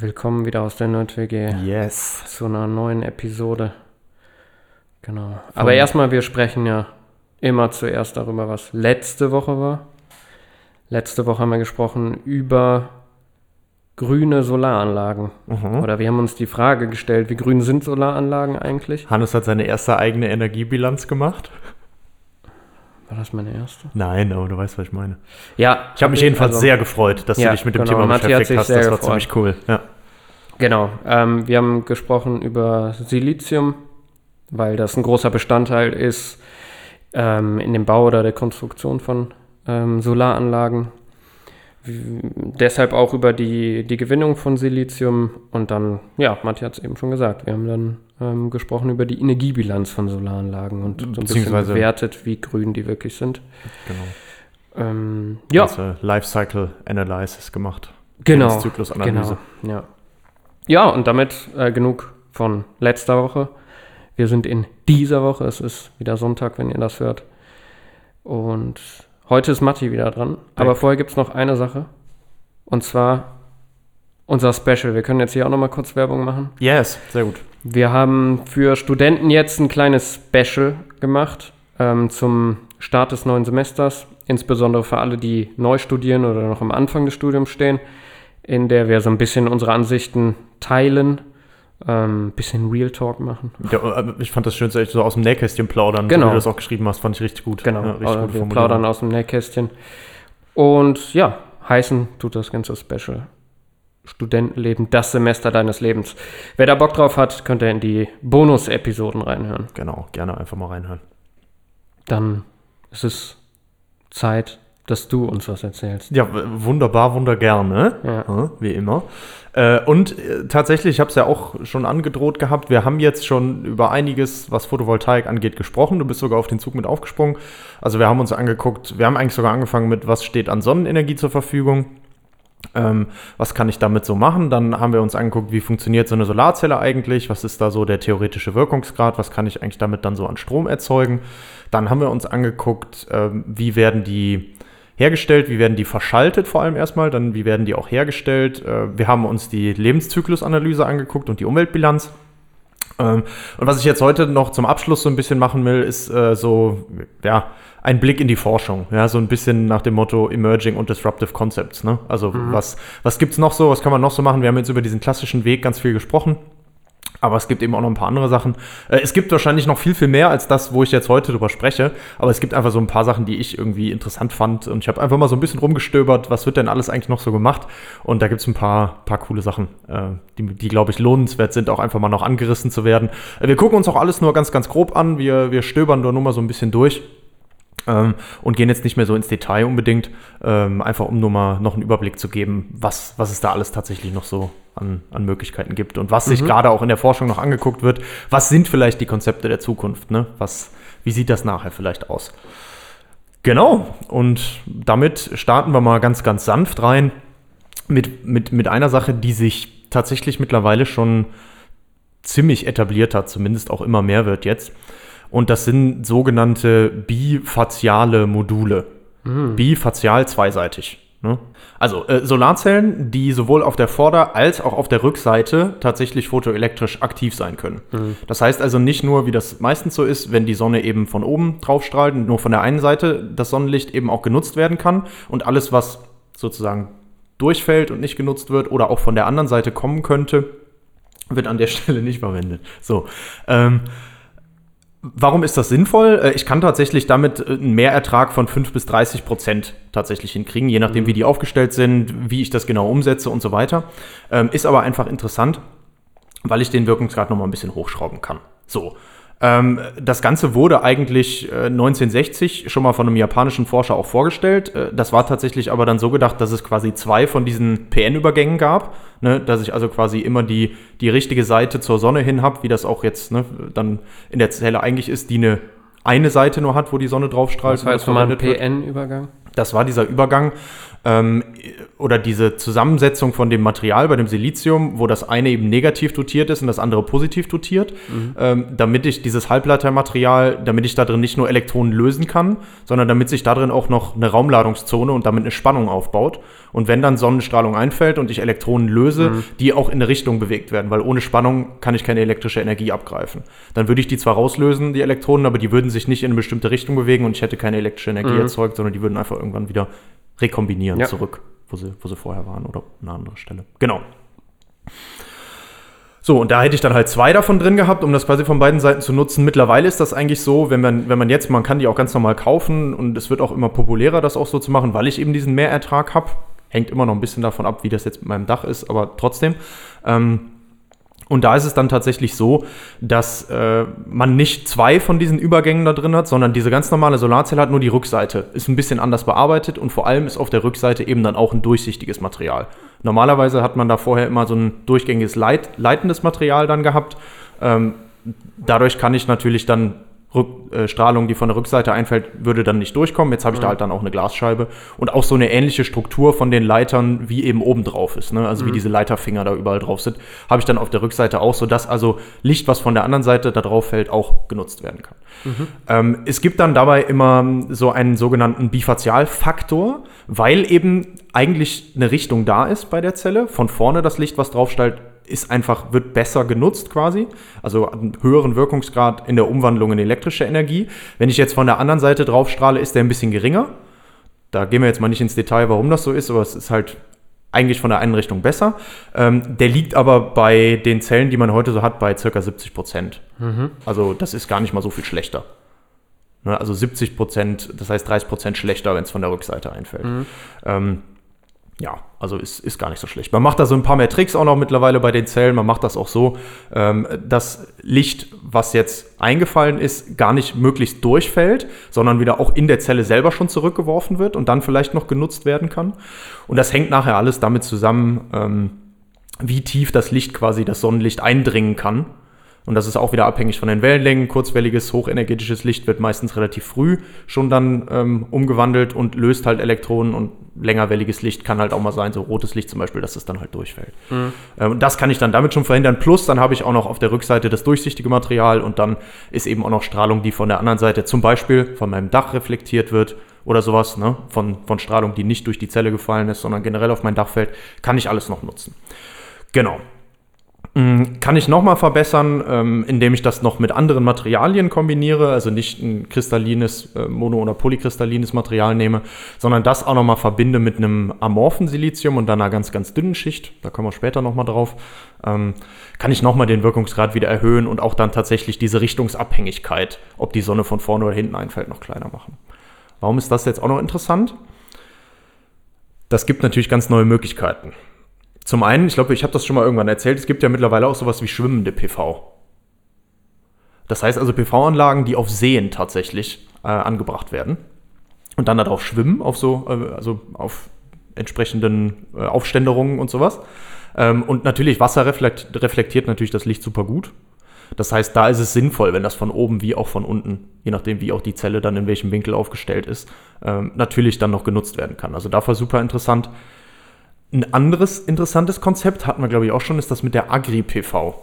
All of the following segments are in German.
Willkommen wieder aus der Nerd-WG Yes. zu einer neuen Episode. Genau. Aber erstmal, wir sprechen ja immer zuerst darüber, was letzte Woche war. Letzte Woche haben wir gesprochen über grüne Solaranlagen. Oder wir haben uns die Frage gestellt, wie grün sind Solaranlagen eigentlich? Hannes hat seine erste eigene Energiebilanz gemacht. War das meine erste? Nein, aber du weißt, was ich meine. Ja. Ich habe mich jedenfalls sehr gefreut, dass Ja, du dich mit dem genau, Thema beschäftigt hast. Das war gefreut. ziemlich cool. Ja. Genau. Ähm, wir haben gesprochen über Silizium, weil das ein großer Bestandteil ist ähm, in dem Bau oder der Konstruktion von ähm, Solaranlagen. Deshalb auch über die, die Gewinnung von Silizium und dann, ja, Matti hat es eben schon gesagt, wir haben dann ähm, gesprochen über die Energiebilanz von Solaranlagen und so ein bisschen bewertet, wie grün die wirklich sind. Genau. Ähm, ja, Ganze Lifecycle Analysis gemacht. Genau. Lebenszyklusanalyse. Genau, ja. Ja, und damit äh, genug von letzter Woche. Wir sind in dieser Woche. Es ist wieder Sonntag, wenn ihr das hört. Und heute ist Matti wieder dran. Aber vorher gibt es noch eine Sache. Und zwar unser Special. Wir können jetzt hier auch noch mal kurz Werbung machen. Yes, sehr gut. Wir haben für Studenten jetzt ein kleines Special gemacht ähm, zum Start des neuen Semesters, insbesondere für alle, die neu studieren oder noch am Anfang des Studiums stehen, in der wir so ein bisschen unsere Ansichten teilen, ein ähm, bisschen Real Talk machen. Ja, äh, ich fand das schön, so aus dem Nähkästchen plaudern, Genau. wie du das auch geschrieben hast, fand ich richtig gut. Genau, Ja, richtig äh, gute wir plaudern aus dem Nähkästchen. Und ja, heißen tut das ganze Special. Studentenleben, das Semester deines Lebens. Wer da Bock drauf hat, könnt ihr in die Bonus-Episoden reinhören. Genau, gerne einfach mal reinhören. dann ist es Zeit, dass du uns was erzählst. Ja, wunderbar, wundergerne, Ja. Ja, wie immer. Äh, und äh, tatsächlich, ich habe es ja auch schon angedroht gehabt, wir haben jetzt schon über einiges, was Photovoltaik angeht, gesprochen. Du bist sogar auf den Zug mit aufgesprungen. Also wir haben uns angeguckt, wir haben eigentlich sogar angefangen mit, was steht an Sonnenenergie zur Verfügung. Ähm, was kann ich damit so machen? Dann haben wir uns angeguckt, wie funktioniert so eine Solarzelle eigentlich? Was ist da so der theoretische Wirkungsgrad? Was kann ich eigentlich damit dann so an Strom erzeugen? Dann haben wir uns angeguckt, ähm, wie werden die hergestellt, wie werden die verschaltet vor allem erstmal, dann wie werden die auch hergestellt. Äh, wir haben uns die Lebenszyklusanalyse angeguckt und die Umweltbilanz. Ähm, und was ich jetzt heute noch zum Abschluss so ein bisschen machen will, ist äh, so, ja, ein Blick in die Forschung. Ja, so ein bisschen nach dem Motto Emerging und Disruptive Concepts. Ne? Also, was, was gibt es noch so? Was kann man noch so machen? Wir haben jetzt über diesen klassischen Weg ganz viel gesprochen. Aber es gibt eben auch noch ein paar andere Sachen. Äh, es gibt wahrscheinlich noch viel, viel mehr als das, wo ich jetzt heute drüber spreche. Aber es gibt einfach so ein paar Sachen, die ich irgendwie interessant fand. Und ich habe einfach mal so ein bisschen rumgestöbert, was wird denn alles eigentlich noch so gemacht. Und da gibt es ein paar, paar coole Sachen, äh, die, die glaube ich, lohnenswert sind, auch einfach mal noch angerissen zu werden. Äh, wir gucken uns auch alles nur ganz, ganz grob an. Wir, wir stöbern nur, nur mal so ein bisschen durch. Ähm, und gehen jetzt nicht mehr so ins Detail unbedingt, ähm, einfach um nur mal noch einen Überblick zu geben, was, was es da alles tatsächlich noch so an, an Möglichkeiten gibt und was sich gerade auch in der Forschung noch angeguckt wird. Was sind vielleicht die Konzepte der Zukunft? Ne? Was, wie sieht das nachher vielleicht aus? Genau, und damit starten wir mal ganz, ganz sanft rein mit, mit, mit einer Sache, die sich tatsächlich mittlerweile schon ziemlich etabliert hat, zumindest auch immer mehr wird jetzt. Und das sind sogenannte bifaziale Module. Bifazial zweiseitig. Ne? Also äh, Solarzellen, die sowohl auf der Vorder- als auch auf der Rückseite tatsächlich photoelektrisch aktiv sein können. Das heißt also nicht nur, wie das meistens so ist, wenn die Sonne eben von oben drauf strahlt und nur von der einen Seite das Sonnenlicht eben auch genutzt werden kann und alles, was sozusagen durchfällt und nicht genutzt wird oder auch von der anderen Seite kommen könnte, wird an der Stelle nicht verwendet. So. Ähm, Warum ist das sinnvoll? Äh, Ich kann tatsächlich damit äh, einen Mehrertrag von 5 bis 30 Prozent tatsächlich hinkriegen, je nachdem, wie die aufgestellt sind, wie ich das genau umsetze und so weiter. Ähm, Ist aber einfach interessant, weil ich den Wirkungsgrad nochmal ein bisschen hochschrauben kann. So. Ähm, das Ganze wurde eigentlich äh, 1960 schon mal von einem japanischen Forscher auch vorgestellt. Äh, das war tatsächlich aber dann so gedacht, dass es quasi zwei von diesen PN-Übergängen gab. Ne? Dass ich also quasi immer die, die richtige Seite zur Sonne hin habe, wie das auch jetzt ne, dann in der Zelle eigentlich ist, die eine, eine Seite nur hat, wo die Sonne drauf strahlt. Das war jetzt nochmal ein PN-Übergang. Das war dieser Übergang ähm, oder diese Zusammensetzung von dem Material bei dem Silizium, wo das eine eben negativ dotiert ist und das andere positiv dotiert, mhm. ähm, damit ich dieses Halbleitermaterial, damit ich da drin nicht nur Elektronen lösen kann, sondern damit sich da drin auch noch eine Raumladungszone und damit eine Spannung aufbaut. Und wenn dann Sonnenstrahlung einfällt und ich Elektronen löse, mhm. die auch in eine Richtung bewegt werden, weil ohne Spannung kann ich keine elektrische Energie abgreifen. Dann würde ich die zwar rauslösen, die Elektronen, aber die würden sich nicht in eine bestimmte Richtung bewegen und ich hätte keine elektrische Energie mhm. erzeugt, sondern die würden einfach irgendwann wieder rekombinieren ja. zurück, wo sie, wo sie vorher waren oder eine andere Stelle. Genau. So, und da hätte ich dann halt zwei davon drin gehabt, um das quasi von beiden Seiten zu nutzen. Mittlerweile ist das eigentlich so, wenn man, wenn man jetzt, man kann die auch ganz normal kaufen und es wird auch immer populärer, das auch so zu machen, weil ich eben diesen Mehrertrag habe. Hängt immer noch ein bisschen davon ab, wie das jetzt mit meinem Dach ist, aber trotzdem. Ähm, und da ist es dann tatsächlich so, dass äh, man nicht zwei von diesen Übergängen da drin hat, sondern diese ganz normale Solarzelle hat nur die Rückseite. Ist ein bisschen anders bearbeitet und vor allem ist auf der Rückseite eben dann auch ein durchsichtiges Material. Normalerweise hat man da vorher immer so ein durchgängiges Leit leitendes Material dann gehabt. Ähm, dadurch kann ich natürlich dann Rück, äh, Strahlung, die von der Rückseite einfällt, würde dann nicht durchkommen. Jetzt habe ich mhm. da halt dann auch eine Glasscheibe und auch so eine ähnliche Struktur von den Leitern, wie eben oben drauf ist. Ne? Also mhm. wie diese Leiterfinger da überall drauf sind, habe ich dann auf der Rückseite auch, sodass also Licht, was von der anderen Seite da drauf fällt, auch genutzt werden kann. Mhm. Ähm, es gibt dann dabei immer so einen sogenannten Bifazialfaktor, weil eben eigentlich eine Richtung da ist bei der Zelle. Von vorne das Licht, was drauf stellt, ist einfach, wird besser genutzt quasi, also einen höheren Wirkungsgrad in der Umwandlung in elektrische Energie. Wenn ich jetzt von der anderen Seite drauf strahle, ist der ein bisschen geringer. Da gehen wir jetzt mal nicht ins Detail, warum das so ist, aber es ist halt eigentlich von der einen Richtung besser. Ähm, der liegt aber bei den Zellen, die man heute so hat, bei ca. 70 Prozent. Mhm. Also das ist gar nicht mal so viel schlechter. Ne, also 70 Prozent, das heißt 30 Prozent schlechter, wenn es von der Rückseite einfällt. Mhm. Ähm, ja, also ist, ist gar nicht so schlecht. Man macht da so ein paar mehr Tricks auch noch mittlerweile bei den Zellen. Man macht das auch so, ähm, dass Licht, was jetzt eingefallen ist, gar nicht möglichst durchfällt, sondern wieder auch in der Zelle selber schon zurückgeworfen wird und dann vielleicht noch genutzt werden kann. Und das hängt nachher alles damit zusammen, ähm, wie tief das Licht quasi, das Sonnenlicht eindringen kann. Und das ist auch wieder abhängig von den Wellenlängen. Kurzwelliges, hochenergetisches Licht wird meistens relativ früh schon dann ähm, umgewandelt und löst halt Elektronen. Und längerwelliges Licht kann halt auch mal sein, so rotes Licht zum Beispiel, dass es dann halt durchfällt. Mhm. Ähm, das kann ich dann damit schon verhindern. Plus dann habe ich auch noch auf der Rückseite das durchsichtige Material und dann ist eben auch noch Strahlung, die von der anderen Seite zum Beispiel von meinem Dach reflektiert wird oder sowas, ne? von, von Strahlung, die nicht durch die Zelle gefallen ist, sondern generell auf mein Dach fällt, kann ich alles noch nutzen. Genau. Mm, kann ich nochmal verbessern, ähm, indem ich das noch mit anderen Materialien kombiniere, also nicht ein kristallines äh, Mono- oder polykristallines Material nehme, sondern das auch nochmal verbinde mit einem amorphen Silizium und dann einer ganz, ganz dünnen Schicht, da kommen wir später nochmal drauf, ähm, kann ich nochmal den Wirkungsgrad wieder erhöhen und auch dann tatsächlich diese Richtungsabhängigkeit, ob die Sonne von vorne oder hinten einfällt, noch kleiner machen. Warum ist das jetzt auch noch interessant? Das gibt natürlich ganz neue Möglichkeiten. Zum einen, ich glaube, ich habe das schon mal irgendwann erzählt, es gibt ja mittlerweile auch sowas wie schwimmende PV. Das heißt also PV-Anlagen, die auf Seen tatsächlich äh, angebracht werden und dann darauf schwimmen, auf so, äh, also auf entsprechenden äh, Aufständerungen und sowas. Ähm, und natürlich, Wasser reflekt, reflektiert natürlich das Licht super gut. Das heißt, da ist es sinnvoll, wenn das von oben wie auch von unten, je nachdem, wie auch die Zelle dann in welchem Winkel aufgestellt ist, ähm, natürlich dann noch genutzt werden kann. Also dafür super interessant. Ein anderes interessantes Konzept hatten wir, glaube ich, auch schon, ist das mit der Agri-PV.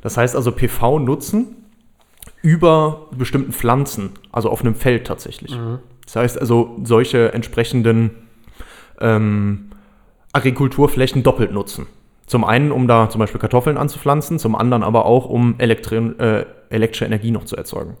Das heißt also PV nutzen über bestimmten Pflanzen, also auf einem Feld tatsächlich. Mhm. Das heißt also solche entsprechenden ähm, Agrikulturflächen doppelt nutzen. Zum einen, um da zum Beispiel Kartoffeln anzupflanzen, zum anderen aber auch, um Elektri äh, elektrische Energie noch zu erzeugen.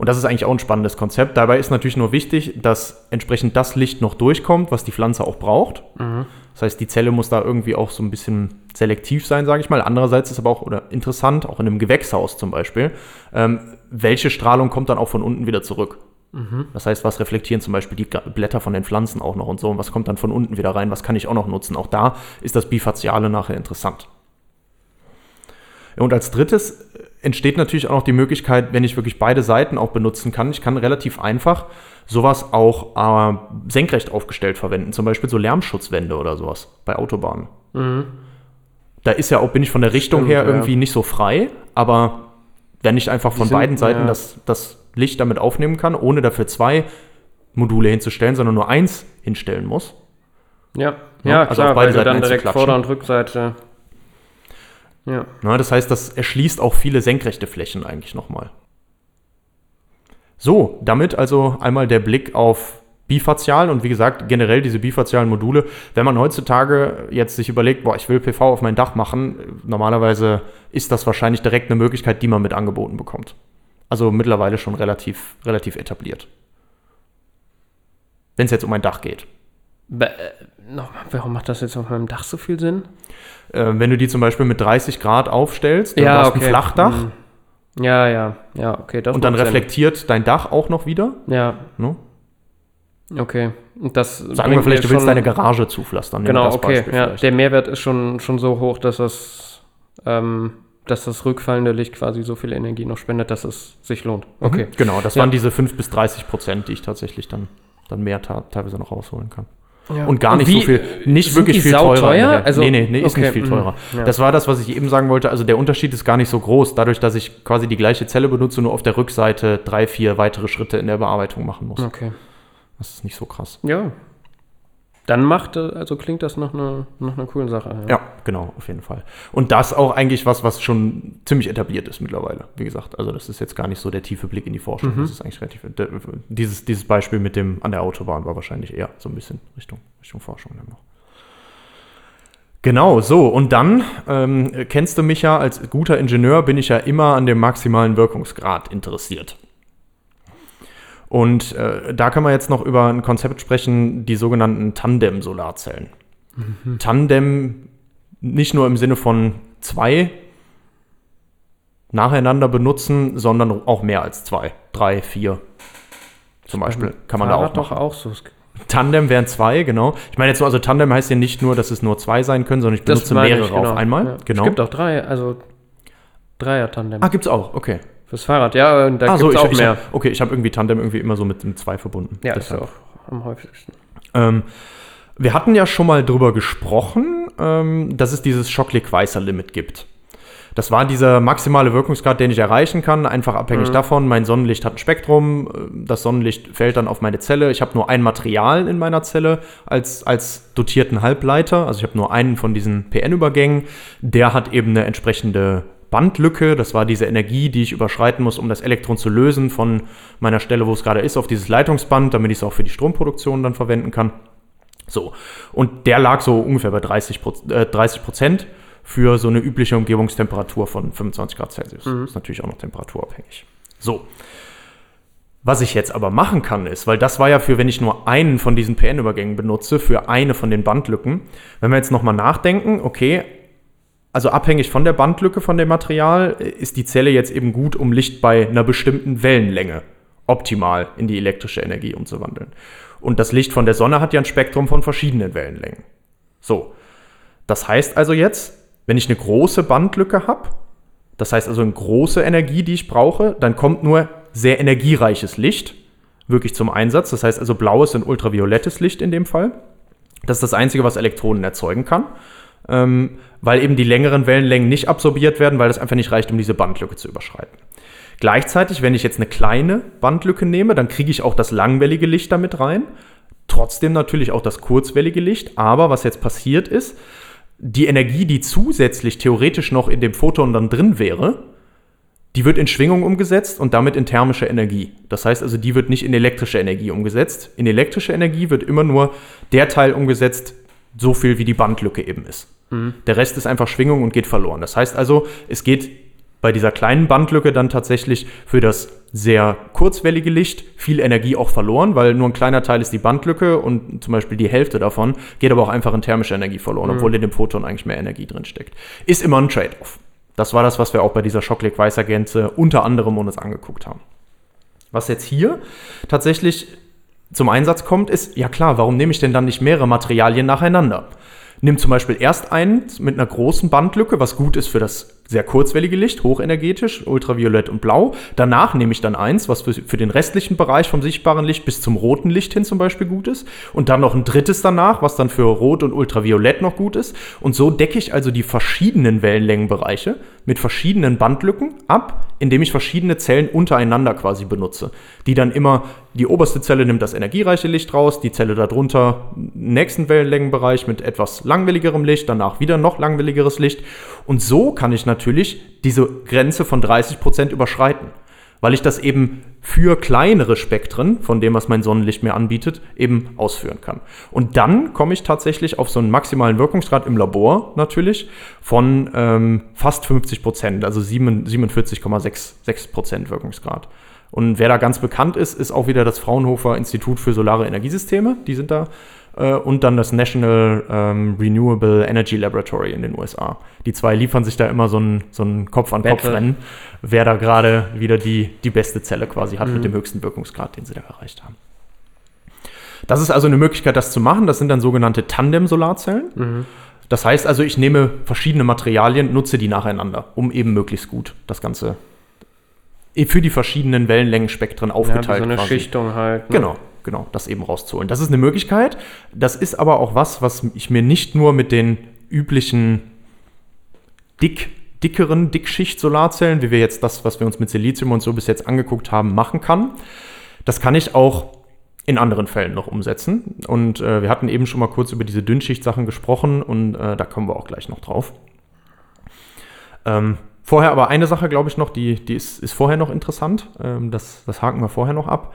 Und das ist eigentlich auch ein spannendes Konzept. Dabei ist natürlich nur wichtig, dass entsprechend das Licht noch durchkommt, was die Pflanze auch braucht. Mhm. Das heißt, die Zelle muss da irgendwie auch so ein bisschen selektiv sein, sage ich mal. Andererseits ist aber auch oder interessant, auch in einem Gewächshaus zum Beispiel, ähm, welche Strahlung kommt dann auch von unten wieder zurück. Mhm. Das heißt, was reflektieren zum Beispiel die Blätter von den Pflanzen auch noch und so und was kommt dann von unten wieder rein, was kann ich auch noch nutzen. Auch da ist das Bifaziale nachher interessant. Und als drittes entsteht natürlich auch noch die Möglichkeit, wenn ich wirklich beide Seiten auch benutzen kann, ich kann relativ einfach sowas auch äh, senkrecht aufgestellt verwenden, zum Beispiel so Lärmschutzwände oder sowas bei Autobahnen. Da ist ja auch, bin ich von der Richtung Stimmt, her ja. irgendwie nicht so frei, aber wenn ich einfach von sind- beiden Seiten ja. das, das Licht damit aufnehmen kann, ohne dafür zwei Module hinzustellen, sondern nur eins hinstellen muss. Ja, Ja, ja, also klar, auf beide weil du Seiten dann direkt. Vorder- und Rückseite. Ja. Na, das heißt, das erschließt auch viele senkrechte Flächen eigentlich nochmal. So, damit also einmal der Blick auf bifazial und wie gesagt, generell diese bifazialen Module. Wenn man heutzutage jetzt sich überlegt, boah, ich will PV auf mein Dach machen, normalerweise ist das wahrscheinlich direkt eine Möglichkeit, die man mit angeboten bekommt. Also mittlerweile schon relativ, relativ etabliert. Wenn es jetzt um ein Dach geht. Äh, warum macht das jetzt auf meinem Dach so viel Sinn? Äh, wenn du die zum Beispiel mit 30 Grad aufstellst, du hast ein Flachdach Hm. Ja, ja, ja, okay. Und dann macht Sinn. reflektiert dein Dach auch noch wieder. Ja, Ne? okay. Und das Sagen wir vielleicht, du willst deine Garage zupflastern. Genau, okay. Ja, der Mehrwert ist schon, schon so hoch, dass das, ähm, dass das rückfallende Licht quasi so viel Energie noch spendet, dass es sich lohnt. Okay. Mhm. Genau, das Ja. waren diese 5 bis 30 Prozent, die ich tatsächlich dann, dann mehr teilweise noch rausholen kann. Ja. Und gar nicht wie- so viel, nicht wirklich viel teurer. der- Also- nee, nee, nee, ist okay, nicht viel mhm, teurer. ja. Das war das, was ich eben sagen wollte. Also der Unterschied ist gar nicht so groß, dadurch, dass ich quasi die gleiche Zelle benutze, nur auf der Rückseite drei, vier weitere Schritte in der Bearbeitung machen muss. Okay. Das ist nicht so krass. Ja. Dann macht, also klingt das nach einer, nach einer coolen Sache. Ja, genau, auf jeden Fall. Und das auch eigentlich was, was schon ziemlich etabliert ist mittlerweile. Wie gesagt, also das ist jetzt gar nicht so der tiefe Blick in die Forschung. Mhm. Das ist eigentlich relativ. Dieses, dieses Beispiel mit dem an der Autobahn war wahrscheinlich eher so ein bisschen Richtung, Richtung Forschung dann noch. Genau, so. Und dann ähm, kennst du mich ja als guter Ingenieur, bin ich ja immer an dem maximalen Wirkungsgrad interessiert. Und äh, da kann man jetzt noch über ein Konzept sprechen, die sogenannten Tandem-Solarzellen. Tandem nicht nur im Sinne von zwei nacheinander benutzen, sondern auch mehr als zwei. Drei, vier. Zum Beispiel kann man da Fahrrad auch doch machen. auch so. Tandem wären zwei, genau. Ich meine jetzt nur, also Tandem heißt ja nicht nur, dass es nur zwei sein können, sondern ich benutze mehrere ich, genau. auf einmal. Ja. Genau. Es gibt auch drei, also Dreier-Tandem. ah, gibt's auch, okay. Fürs Fahrrad, ja, und da Ah, gibt's so, ich, auch ich, mehr. okay, ich habe irgendwie Tandem irgendwie immer so mit dem zwei verbunden. ja, ist Deshalb. ja auch am häufigsten. Ähm, wir hatten ja schon mal drüber gesprochen, ähm, dass es dieses Schocklig-Weißer-Limit gibt. Das war dieser maximale Wirkungsgrad, den ich erreichen kann, einfach abhängig Mhm. davon. Mein Sonnenlicht hat ein Spektrum, äh, das Sonnenlicht fällt dann auf meine Zelle. Ich habe nur ein Material in meiner Zelle als, als dotierten Halbleiter. Also ich habe nur einen von diesen PN-Übergängen. Der hat eben eine entsprechende Bandlücke. Das war diese Energie, die ich überschreiten muss, um das Elektron zu lösen von meiner Stelle, wo es gerade ist, auf dieses Leitungsband, damit ich es auch für die Stromproduktion dann verwenden kann. So, und der lag so ungefähr bei 30 Prozent, äh, 30 Prozent für so eine übliche Umgebungstemperatur von 25 Grad Celsius. Ist natürlich auch noch temperaturabhängig. So. Was ich jetzt aber machen kann, ist, weil das war ja für, wenn ich nur einen von diesen PN-Übergängen benutze, für eine von den Bandlücken. Wenn wir jetzt nochmal nachdenken, okay, also abhängig von der Bandlücke von dem Material ist die Zelle jetzt eben gut, um Licht bei einer bestimmten Wellenlänge optimal in die elektrische Energie umzuwandeln. Und das Licht von der Sonne hat ja ein Spektrum von verschiedenen Wellenlängen. So. Das heißt also jetzt, wenn ich eine große Bandlücke habe, das heißt also eine große Energie, die ich brauche, dann kommt nur sehr energiereiches Licht wirklich zum Einsatz. Das heißt also blaues und ultraviolettes Licht in dem Fall. Das ist das Einzige, was Elektronen erzeugen kann, ähm, weil eben die längeren Wellenlängen nicht absorbiert werden, weil das einfach nicht reicht, um diese Bandlücke zu überschreiten. Gleichzeitig, wenn ich jetzt eine kleine Bandlücke nehme, dann kriege ich auch das langwellige Licht damit rein. Trotzdem natürlich auch das kurzwellige Licht. Aber was jetzt passiert ist, die Energie, die zusätzlich theoretisch noch in dem Photon dann drin wäre, die wird in Schwingung umgesetzt und damit in thermische Energie. Das heißt also, die wird nicht in elektrische Energie umgesetzt. In elektrische Energie wird immer nur der Teil umgesetzt, so viel wie die Bandlücke eben ist. Der Rest ist einfach Schwingung und geht verloren. Das heißt also, es geht bei dieser kleinen Bandlücke dann tatsächlich für das sehr kurzwellige Licht viel Energie auch verloren, weil nur ein kleiner Teil ist die Bandlücke und zum Beispiel die Hälfte davon geht aber auch einfach in thermische Energie verloren, obwohl in dem Photon eigentlich mehr Energie drin steckt. Ist immer ein Trade-off. Das war das, was wir auch bei dieser Schockleg-Weißer-Gänze unter anderem uns angeguckt haben. Was jetzt hier tatsächlich zum Einsatz kommt, ist, ja klar, warum nehme ich denn dann nicht mehrere Materialien nacheinander? Nimm zum Beispiel erst eins mit einer großen Bandlücke, was gut ist für das sehr kurzwellige Licht, hochenergetisch, ultraviolett und blau. Danach nehme ich dann eins, was für, für, den restlichen Bereich vom sichtbaren Licht bis zum roten Licht hin zum Beispiel gut ist. Und dann noch ein drittes danach, was dann für rot und ultraviolett noch gut ist. Und so decke ich also die verschiedenen Wellenlängenbereiche mit verschiedenen Bandlücken ab, indem ich verschiedene Zellen untereinander quasi benutze. Die dann immer, die oberste Zelle nimmt das energiereiche Licht raus, die Zelle darunter nächsten Wellenlängenbereich mit etwas langwelligerem Licht, danach wieder noch langwelligeres Licht. Und so kann ich natürlich diese Grenze von 30 Prozent überschreiten weil ich das eben für kleinere Spektren, von dem, was mein Sonnenlicht mir anbietet, eben ausführen kann. Und dann komme ich tatsächlich auf so einen maximalen Wirkungsgrad im Labor natürlich von ähm, fast 50 Prozent, also 47,66 Prozent Wirkungsgrad. Und wer da ganz bekannt ist, ist auch wieder das Fraunhofer Institut für Solare Energiesysteme. Die sind da äh, und dann das National ähm, Renewable Energy Laboratory in den USA. Die zwei liefern sich da immer so ein, so ein Kopf-an-Kopf-Rennen, wer da gerade wieder die, die beste Zelle quasi hat mhm. mit dem höchsten Wirkungsgrad, den sie da erreicht haben. Das ist also eine Möglichkeit, das zu machen. Das sind dann sogenannte Tandem-Solarzellen. Mhm. Das heißt also, ich nehme verschiedene Materialien, nutze die nacheinander, um eben möglichst gut das Ganze für die verschiedenen Wellenlängenspektren aufgeteilt. Ja, so eine quasi. Schichtung halt. Ne? Genau genau, das eben rauszuholen. Das ist eine Möglichkeit. Das ist aber auch was, was ich mir nicht nur mit den üblichen dick, dickeren Dickschicht-Solarzellen, wie wir jetzt das, was wir uns mit Silizium und so bis jetzt angeguckt haben, machen kann. Das kann ich auch in anderen Fällen noch umsetzen. Und äh, wir hatten eben schon mal kurz über diese Dünnschicht-Sachen gesprochen und äh, da kommen wir auch gleich noch drauf. Ähm, vorher aber eine Sache, glaube ich, noch, die, die ist, ist vorher noch interessant. Ähm, das, das haken wir vorher noch ab.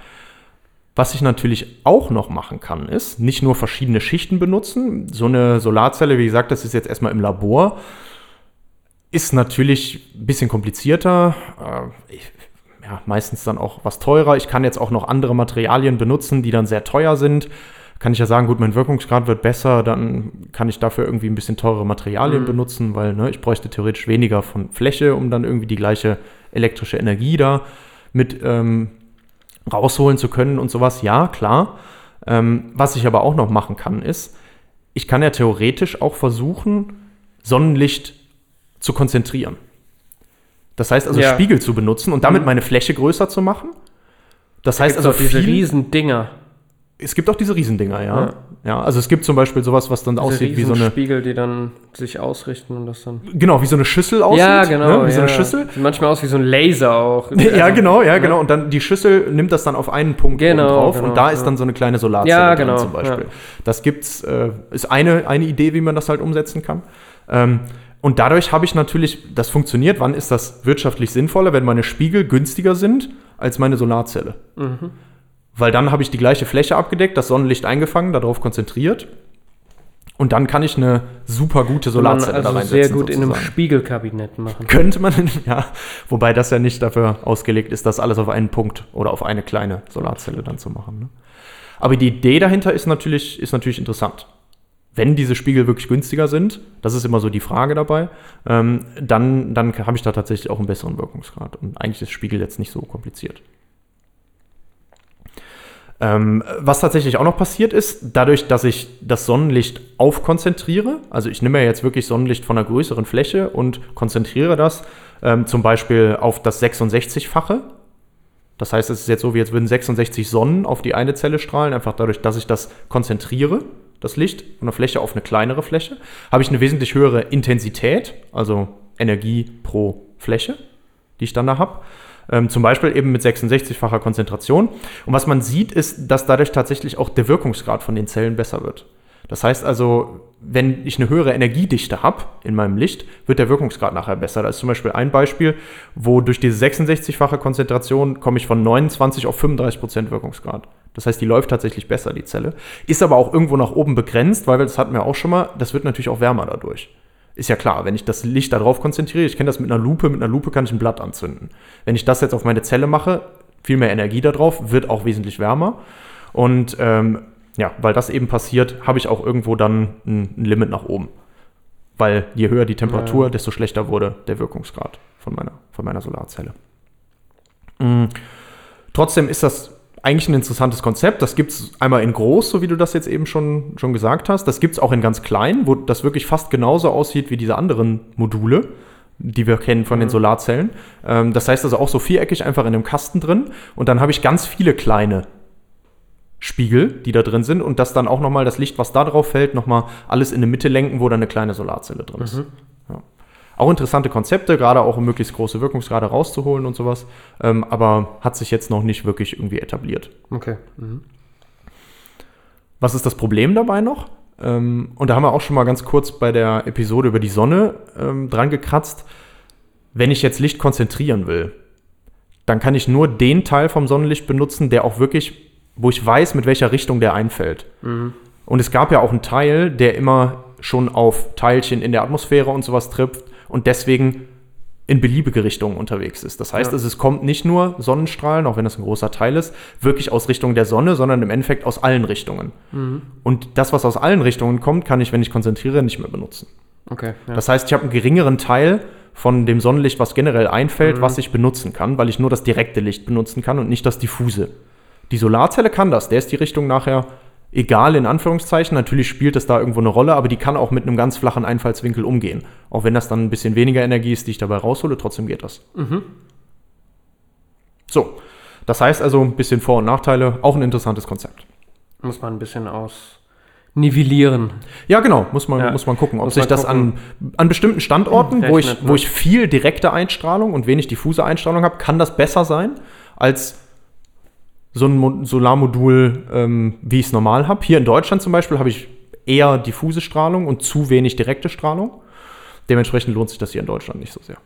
Was ich natürlich auch noch machen kann, ist nicht nur verschiedene Schichten benutzen. So eine Solarzelle, wie gesagt, das ist jetzt erstmal im Labor, ist natürlich ein bisschen komplizierter. Äh, ja, meistens dann auch was teurer. Ich kann jetzt auch noch andere Materialien benutzen, die dann sehr teuer sind. Kann ich ja sagen, gut, mein Wirkungsgrad wird besser, dann kann ich dafür irgendwie ein bisschen teurere Materialien mhm. benutzen, weil ne, ich bräuchte theoretisch weniger von Fläche, um dann irgendwie die gleiche elektrische Energie da mit ähm, rausholen zu können und sowas, ja, klar. Ähm, was ich aber auch noch machen kann, ist, ich kann ja theoretisch auch versuchen, Sonnenlicht zu konzentrieren. Das heißt also, ja. Spiegel zu benutzen und damit mhm. meine Fläche größer zu machen. Das heißt also, diese riesen Dinger. Es gibt auch diese Riesendinger, ja. ja. ja. also es gibt zum Beispiel sowas, was dann diese aussieht wie so eine. Spiegel, die dann sich ausrichten und das dann. Genau, wie so eine Schüssel aussieht. Ja, genau. Ne? Wie ja. so eine Schüssel. Sieht manchmal aus wie so ein Laser auch. ja, genau, ja, genau. Und dann die Schüssel nimmt das dann auf einen Punkt genau, drauf genau, und da ist dann so eine kleine Solarzelle ja, genau, zum Beispiel. Das gibt's, äh, ist eine, eine Idee, wie man das halt umsetzen kann. Ähm, und dadurch habe ich natürlich, das funktioniert, wann ist das wirtschaftlich sinnvoller, wenn meine Spiegel günstiger sind als meine Solarzelle? Mhm. Weil dann habe ich die gleiche Fläche abgedeckt, das Sonnenlicht eingefangen, darauf konzentriert. Und dann kann ich eine super gute Solarzelle also da reinsetzen. sehr gut sozusagen. in einem Spiegelkabinett machen. Könnte man, ja. Wobei das ja nicht dafür ausgelegt ist, das alles auf einen Punkt oder auf eine kleine Solarzelle dann zu machen. Ne? Aber die Idee dahinter ist natürlich, ist natürlich interessant. Wenn diese Spiegel wirklich günstiger sind, das ist immer so die Frage dabei, ähm, dann, dann habe ich da tatsächlich auch einen besseren Wirkungsgrad. Und eigentlich ist Spiegel jetzt nicht so kompliziert. Ähm, was tatsächlich auch noch passiert ist, dadurch, dass ich das Sonnenlicht aufkonzentriere, also ich nehme ja jetzt wirklich Sonnenlicht von einer größeren Fläche und konzentriere das ähm, zum Beispiel auf das 66-fache. Das heißt, es ist jetzt so, wie jetzt würden 66 Sonnen auf die eine Zelle strahlen, einfach dadurch, dass ich das konzentriere, das Licht von der Fläche auf eine kleinere Fläche, habe ich eine wesentlich höhere Intensität, also Energie pro Fläche, die ich dann da habe. Ähm, zum Beispiel eben mit 66-facher Konzentration. Und was man sieht, ist, dass dadurch tatsächlich auch der Wirkungsgrad von den Zellen besser wird. Das heißt also, wenn ich eine höhere Energiedichte habe in meinem Licht, wird der Wirkungsgrad nachher besser. Da ist zum Beispiel ein Beispiel, wo durch diese 66-fache Konzentration komme ich von 29 auf 35 Prozent Wirkungsgrad. Das heißt, die läuft tatsächlich besser, die Zelle. Ist aber auch irgendwo nach oben begrenzt, weil das hatten wir auch schon mal, das wird natürlich auch wärmer dadurch. Ist ja klar, wenn ich das Licht darauf konzentriere, ich kenne das mit einer Lupe, mit einer Lupe kann ich ein Blatt anzünden. Wenn ich das jetzt auf meine Zelle mache, viel mehr Energie darauf, wird auch wesentlich wärmer. Und ähm, ja, weil das eben passiert, habe ich auch irgendwo dann ein, ein, Limit nach oben. Weil je höher die Temperatur, ja. desto schlechter wurde der Wirkungsgrad von meiner, von meiner Solarzelle. Mhm. Trotzdem ist das eigentlich ein interessantes Konzept. Das gibt es einmal in groß, so wie du das jetzt eben schon, schon gesagt hast. Das gibt es auch in ganz klein, wo das wirklich fast genauso aussieht wie diese anderen Module, die wir kennen von den Solarzellen. Ähm, das heißt also auch so viereckig einfach in einem Kasten drin. Und dann habe ich ganz viele kleine Spiegel, die da drin sind und das dann auch nochmal das Licht, was da drauf fällt, nochmal alles in eine Mitte lenken, wo dann eine kleine Solarzelle drin ist. Ja. Auch interessante Konzepte, gerade auch um möglichst große Wirkungsgrade rauszuholen und sowas, ähm, aber hat sich jetzt noch nicht wirklich irgendwie etabliert. Okay. Mhm. Was ist das Problem dabei noch? Ähm, und da haben wir auch schon mal ganz kurz bei der Episode über die Sonne ähm, dran gekratzt. Wenn ich jetzt Licht konzentrieren will, dann kann ich nur den Teil vom Sonnenlicht benutzen, der auch wirklich, wo ich weiß, mit welcher Richtung der einfällt. Und es gab ja auch einen Teil, der immer schon auf Teilchen in der Atmosphäre und sowas trifft und deswegen in beliebige Richtungen unterwegs ist. Das heißt, Ja. es kommt nicht nur Sonnenstrahlen, auch wenn das ein großer Teil ist, wirklich aus Richtung der Sonne, sondern im Endeffekt aus allen Richtungen. Und das, was aus allen Richtungen kommt, kann ich, wenn ich konzentriere, nicht mehr benutzen. Okay. Ja. Das heißt, ich habe einen geringeren Teil von dem Sonnenlicht, was generell einfällt, was ich benutzen kann, weil ich nur das direkte Licht benutzen kann und nicht das diffuse. Die Solarzelle kann das, der ist die Richtung nachher egal in Anführungszeichen. Natürlich spielt es da irgendwo eine Rolle, aber die kann auch mit einem ganz flachen Einfallswinkel umgehen. Auch wenn das dann ein bisschen weniger Energie ist, die ich dabei raushole, trotzdem geht das. So, das heißt also ein bisschen Vor- und Nachteile, auch ein interessantes Konzept. Muss man ein bisschen aus nivellieren. Ja, genau, muss man, Ja. muss man gucken, ob Muss sich das an, an bestimmten Standorten, wo, ich, ne? wo ich viel direkte Einstrahlung und wenig diffuse Einstrahlung habe, kann das besser sein als so ein Mo Solarmodul, ähm, wie ich es normal habe. Hier in Deutschland zum Beispiel habe ich eher diffuse Strahlung und zu wenig direkte Strahlung. Dementsprechend lohnt sich das hier in Deutschland nicht so sehr.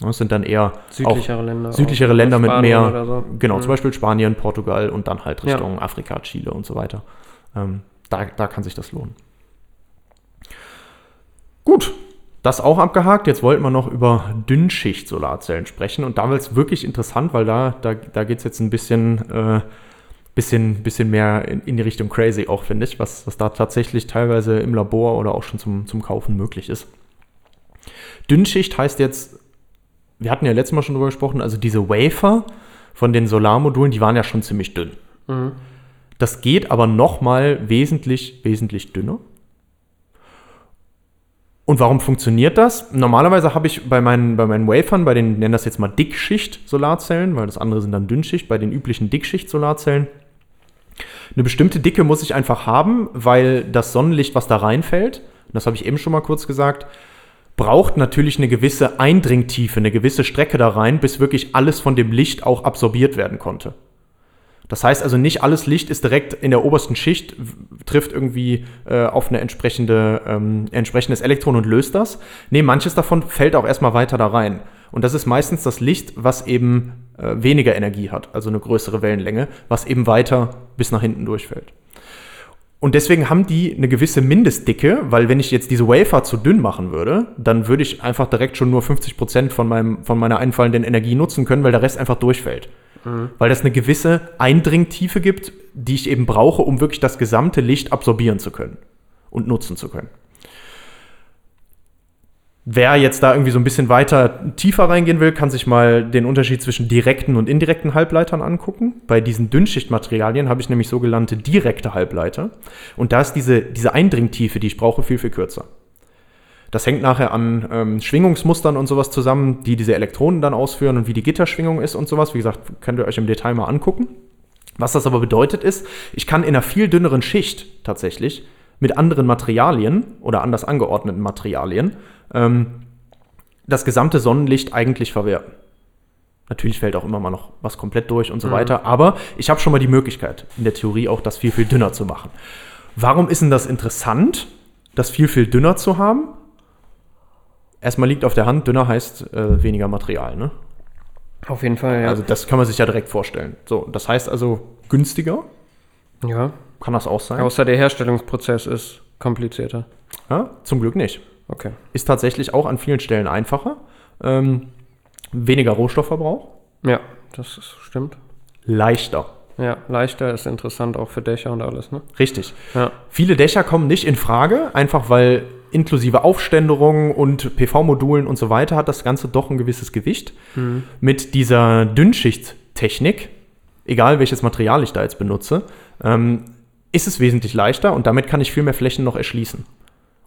Das sind dann eher Südlichere Länder. südlichere. Länder mit mehr, so. genau, Mhm. zum Beispiel Spanien, Portugal und dann halt Ja. Richtung Afrika, Chile und so weiter. Ähm, da, da kann sich das lohnen. Gut, das auch abgehakt. Jetzt wollten wir noch über Dünnschicht-Solarzellen sprechen und da wird es wirklich interessant, weil da, da, da geht es jetzt ein bisschen, äh, bisschen, bisschen mehr in, in die Richtung crazy auch, finde ich, was, was da tatsächlich teilweise im Labor oder auch schon zum, zum Kaufen möglich ist. Dünnschicht heißt jetzt, wir hatten ja letztes Mal schon drüber gesprochen, also diese Wafer von den Solarmodulen, die waren ja schon ziemlich dünn. Mhm. Das geht aber noch mal wesentlich, wesentlich dünner. Und warum funktioniert das? Normalerweise habe ich bei meinen, bei meinen Wafern, bei den, nennen das jetzt mal Dickschicht-Solarzellen, weil das andere sind dann Dünnschicht, bei den üblichen Dickschicht-Solarzellen, eine bestimmte Dicke muss ich einfach haben, weil das Sonnenlicht, was da reinfällt, das habe ich eben schon mal kurz gesagt, braucht natürlich eine gewisse Eindringtiefe, eine gewisse Strecke da rein, bis wirklich alles von dem Licht auch absorbiert werden konnte. Das heißt also, nicht alles Licht ist direkt in der obersten Schicht, trifft irgendwie äh, auf eine entsprechende, ähm, entsprechendes Elektron und löst das. Nee, manches davon fällt auch erstmal weiter da rein. Und das ist meistens das Licht, was eben äh, weniger Energie hat, also eine größere Wellenlänge, was eben weiter bis nach hinten durchfällt. Und deswegen haben die eine gewisse Mindestdicke, weil wenn ich jetzt diese Wafer zu dünn machen würde, dann würde ich einfach direkt schon nur 50% von, meinem, von meiner einfallenden Energie nutzen können, weil der Rest einfach durchfällt. Weil das eine gewisse Eindringtiefe gibt, die ich eben brauche, um wirklich das gesamte Licht absorbieren zu können und nutzen zu können. Wer jetzt da irgendwie so ein bisschen weiter tiefer reingehen will, kann sich mal den Unterschied zwischen direkten und indirekten Halbleitern angucken. Bei diesen Dünnschichtmaterialien habe ich nämlich sogenannte direkte Halbleiter. Und da ist diese, diese Eindringtiefe, die ich brauche, viel, viel kürzer. Das hängt nachher an ähm, Schwingungsmustern und sowas zusammen, die diese Elektronen dann ausführen und wie die Gitterschwingung ist und sowas. Wie gesagt, könnt ihr euch im Detail mal angucken. Was das aber bedeutet ist, ich kann in einer viel dünneren Schicht tatsächlich mit anderen Materialien oder anders angeordneten Materialien ähm, das gesamte Sonnenlicht eigentlich verwerten. Natürlich fällt auch immer mal noch was komplett durch und so weiter, aber ich habe schon mal die Möglichkeit, in der Theorie auch das viel, viel dünner zu machen. Warum ist denn das interessant, das viel, viel dünner zu haben? Erstmal liegt auf der Hand, dünner heißt äh, weniger Material, ne? Auf jeden Fall, ja. Also das kann man sich ja direkt vorstellen. So, das heißt also günstiger, ja. kann das auch sein? Außer der Herstellungsprozess ist komplizierter. Ja, zum Glück nicht. Okay. Ist tatsächlich auch an vielen Stellen einfacher. Ähm, weniger Rohstoffverbrauch, Ja, das ist, stimmt. leichter. Ja, leichter ist interessant auch für Dächer und alles, ne? Richtig. Ja. Viele Dächer kommen nicht in Frage, einfach weil inklusive Aufständerung und PV-Modulen und so weiter hat das Ganze doch ein gewisses Gewicht. Mit dieser Dünnschichttechnik egal welches Material ich da jetzt benutze, ähm, ist es wesentlich leichter und damit kann ich viel mehr Flächen noch erschließen.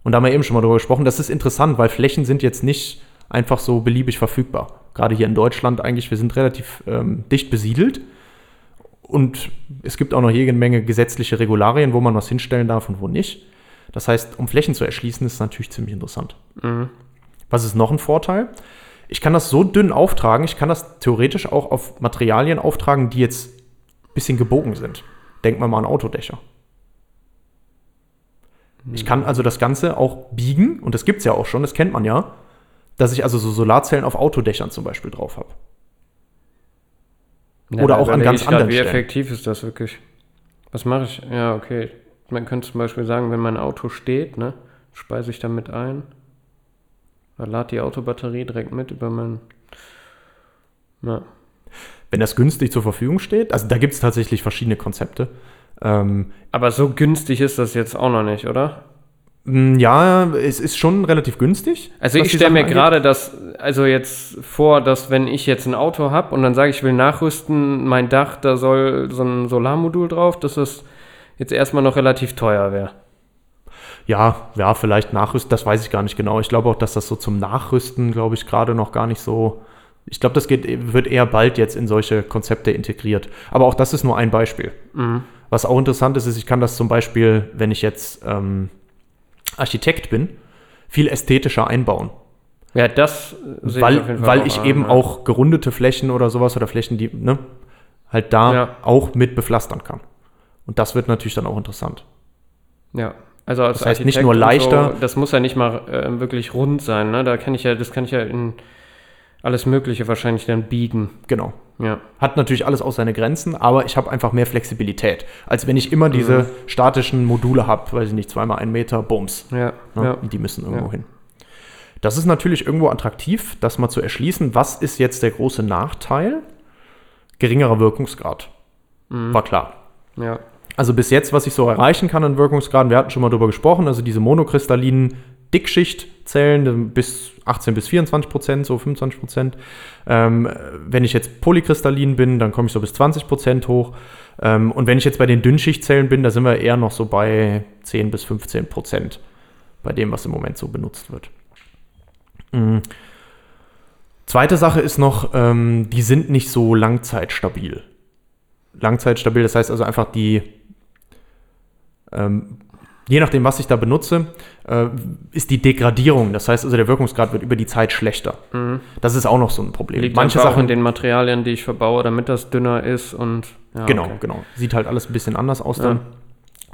Und da haben wir eben schon mal drüber gesprochen, das ist interessant, weil Flächen sind jetzt nicht einfach so beliebig verfügbar. Gerade hier in Deutschland eigentlich, wir sind relativ ähm, dicht besiedelt und es gibt auch noch jede Menge gesetzliche Regularien, wo man was hinstellen darf und wo nicht. Das heißt, um Flächen zu erschließen, ist natürlich ziemlich interessant. Mhm. Was ist noch ein Vorteil? Ich kann das so dünn auftragen, ich kann das theoretisch auch auf Materialien auftragen, die jetzt ein bisschen gebogen sind. Denkt man mal an Autodächer. Ich kann also das Ganze auch biegen, und das gibt es ja auch schon, das kennt man ja, dass ich also so Solarzellen auf Autodächern zum Beispiel drauf habe. Oder auch an ganz anderen Wie Stellen. effektiv ist das wirklich? Was mache ich? Ja, okay. Man könnte zum Beispiel sagen, wenn mein Auto steht, ne, speise ich damit ein. Oder lade die Autobatterie direkt mit über mein. Ja. Wenn das günstig zur Verfügung steht, also da gibt es tatsächlich verschiedene Konzepte. Ähm, Aber so günstig ist das jetzt auch noch nicht, oder? mh, ja, es ist schon relativ günstig. Also ich stelle mir gerade das, also jetzt vor, dass wenn ich jetzt ein Auto habe und dann sage ich, will nachrüsten, mein Dach, da soll so ein Solarmodul drauf, dass das jetzt erstmal noch relativ teuer wäre. Ja, ja, vielleicht nachrüsten, das weiß ich gar nicht genau. Ich glaube auch, dass das so zum Nachrüsten, glaube ich, gerade noch gar nicht so. Ich glaube, das geht, wird eher bald jetzt in solche Konzepte integriert. Aber auch das ist nur ein Beispiel. Was auch interessant ist, ist, ich kann das zum Beispiel, wenn ich jetzt ähm, Architekt bin, viel ästhetischer einbauen. Ja, das sehe auf jeden Weil, Fall weil ich an, eben ja. auch gerundete Flächen oder sowas oder Flächen, die, ne, halt da Ja. auch mit bepflastern kann. Und das wird natürlich dann auch interessant. Ja, also als Das heißt, nicht Architekt nur und leichter- So, das muss ja nicht mal äh, wirklich rund sein, ne? Da kann ich ja, das kann ich ja in alles Mögliche wahrscheinlich dann biegen. Genau. Ja. Hat natürlich alles auch seine Grenzen, aber ich habe einfach mehr Flexibilität, als wenn ich immer diese Mhm. statischen Module habe, weiß ich nicht, zweimal ein Meter, Bums. Ja, Ne? ja. Die müssen irgendwo Ja. hin. Das ist natürlich irgendwo attraktiv, das mal zu erschließen. Was ist jetzt der große Nachteil? Geringerer Wirkungsgrad. Mhm. War klar. ja. Also bis jetzt, was ich so erreichen kann an Wirkungsgraden, wir hatten schon mal drüber gesprochen, also diese monokristallinen Dickschichtzellen bis 18 bis 24 Prozent, so 25 Prozent. Ähm, wenn ich jetzt polykristallin bin, dann komme ich so bis 20 Prozent hoch. Ähm, und wenn ich jetzt bei den Dünnschichtzellen bin, da sind wir eher noch so bei 10 bis 15 Prozent bei dem, was im Moment so benutzt wird. Mhm. Zweite Sache ist noch, ähm, die sind nicht so langzeitstabil. Langzeitstabil, das heißt also einfach die, ähm, je nachdem, was ich da benutze, äh, ist die Degradierung. Das heißt also, der Wirkungsgrad wird über die Zeit schlechter. Das ist auch noch so ein Problem. Liegt Manche Sachen, in den Materialien, die ich verbaue, damit das dünner ist und ja, genau, okay. genau. Sieht halt alles ein bisschen anders aus Ja. dann.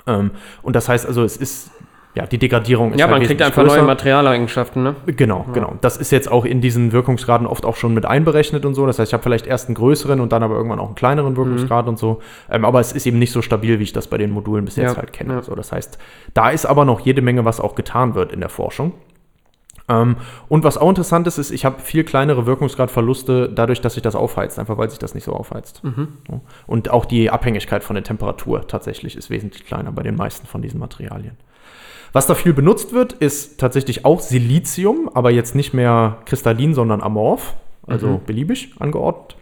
Ähm, und das heißt also, es ist, ja, die Degradierung ist Ja, halt man kriegt einfach neue größer. Materialeigenschaften, ne? Genau, genau. Das ist jetzt auch in diesen Wirkungsgraden oft auch schon mit einberechnet und so. Das heißt, ich habe vielleicht erst einen größeren und dann aber irgendwann auch einen kleineren Wirkungsgrad und so. Ähm, aber es ist eben nicht so stabil, wie ich das bei den Modulen bis jetzt Ja, halt kenne. ja. So, das heißt, da ist aber noch jede Menge, was auch getan wird in der Forschung. Ähm, und was auch interessant ist, ist, ich habe viel kleinere Wirkungsgradverluste dadurch, dass sich das aufheizt, einfach weil sich das nicht so aufheizt. So. Und auch die Abhängigkeit von der Temperatur tatsächlich ist wesentlich kleiner bei den meisten von diesen Materialien. Was da viel benutzt wird, ist tatsächlich auch Silizium, aber jetzt nicht mehr kristallin, sondern amorph, also beliebig angeordnet.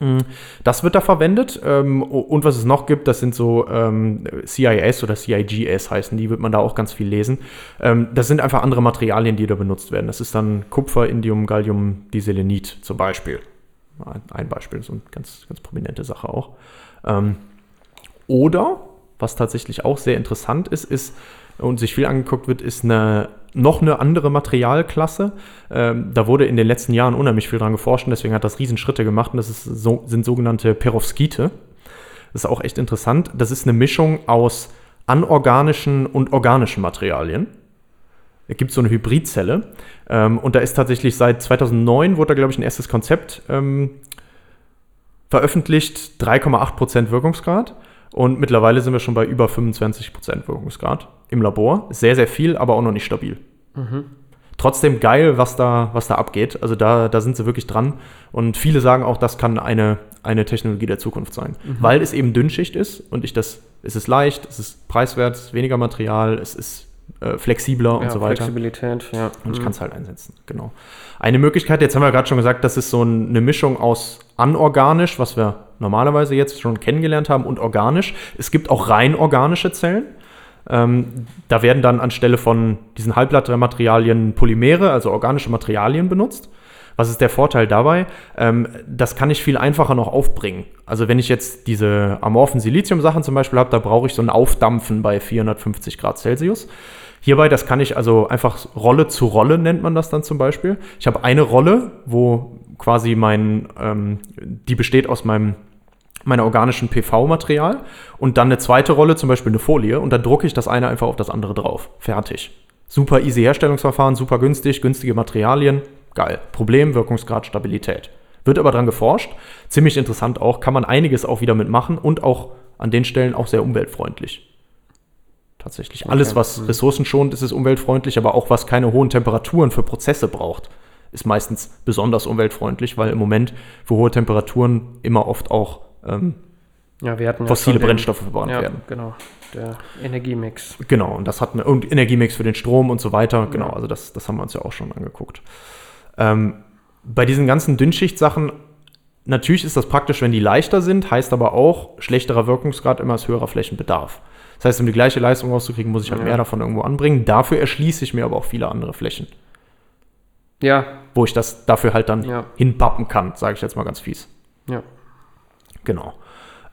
Mm, Das wird da verwendet. ähm, Und was es noch gibt, das sind so ähm, CIS oder CIGS heißen, die wird man da auch ganz viel lesen. Ähm, Das sind einfach andere Materialien, die da benutzt werden. Das ist dann Kupfer, Indium, Gallium, Diselenit zum Beispiel. Ein- Beispiel, so eine ganz, ganz prominente Sache auch. Oder, was tatsächlich auch sehr interessant ist, ist und sich viel angeguckt wird, ist eine noch eine andere Materialklasse. Ähm, da wurde in den letzten Jahren unheimlich viel dran geforscht und deswegen hat das Riesenschritte gemacht und das ist so, sind sogenannte Perovskite. Das ist auch echt interessant. Das ist eine Mischung aus anorganischen und organischen Materialien. Es gibt so eine Hybridzelle ähm, und da ist tatsächlich seit 2009 wurde da, glaube ich, ein erstes Konzept ähm, veröffentlicht, 3,8% Wirkungsgrad. Und mittlerweile sind wir schon bei über 25% Wirkungsgrad im Labor. Sehr, sehr viel, aber auch noch nicht stabil. Trotzdem geil, was da, was da abgeht. Also da, da sind sie wirklich dran. Und viele sagen auch, das kann eine, eine Technologie der Zukunft sein. Weil es eben Dünnschicht ist und ich das, es ist leicht, es ist preiswert, es ist weniger Material, es ist äh, flexibler und ja, so weiter. Flexibilität, ja. Und ich Mhm. kann es halt einsetzen, genau. Eine Möglichkeit, jetzt haben wir gerade schon gesagt, das ist so ein- eine Mischung aus anorganisch, was wir normalerweise jetzt schon kennengelernt haben und organisch. Es gibt auch rein organische Zellen. Ähm, da werden dann anstelle von diesen Halbleitermaterialien Polymere, also organische Materialien benutzt. Was ist der Vorteil dabei? Ähm, das kann ich viel einfacher noch aufbringen. Also wenn ich jetzt diese amorphen Silizium-Sachen zum Beispiel habe, da brauche ich so ein Aufdampfen bei 450 Grad Celsius. Hierbei, das kann ich also einfach Rolle zu Rolle nennt man das dann zum Beispiel. Ich habe eine Rolle, wo quasi mein, ähm, die besteht aus meinem meiner organischen PV-Material und dann eine zweite Rolle, zum Beispiel eine Folie, und dann drucke ich das eine einfach auf das andere drauf. Fertig. Super easy Herstellungsverfahren, super günstig, günstige Materialien, geil. Problem, Wirkungsgrad, Stabilität. Wird aber dran geforscht, ziemlich interessant auch, kann man einiges auch wieder mitmachen und auch an den Stellen auch sehr umweltfreundlich. Tatsächlich. Okay. Alles, was mhm. ressourcenschonend ist, ist umweltfreundlich, aber auch was keine hohen Temperaturen für Prozesse braucht, ist meistens besonders umweltfreundlich, weil im Moment für hohe Temperaturen immer oft auch ähm, ja, wir hatten fossile ja Brennstoffe verbrannt ja, werden. Genau, der Energiemix. Genau, und das hat eine, und Energiemix für den Strom und so weiter. Genau, also das, das haben wir uns ja auch schon angeguckt. Ähm, bei diesen ganzen Dünnschichtsachen, natürlich ist das praktisch, wenn die leichter sind, heißt aber auch, schlechterer Wirkungsgrad immer als höherer Flächenbedarf. Das heißt, um die gleiche Leistung rauszukriegen, muss ich halt ja. mehr davon irgendwo anbringen. Dafür erschließe ich mir aber auch viele andere Flächen. Ja. Wo ich das dafür halt dann ja. hinpappen kann, sage ich jetzt mal ganz fies. Ja. Genau.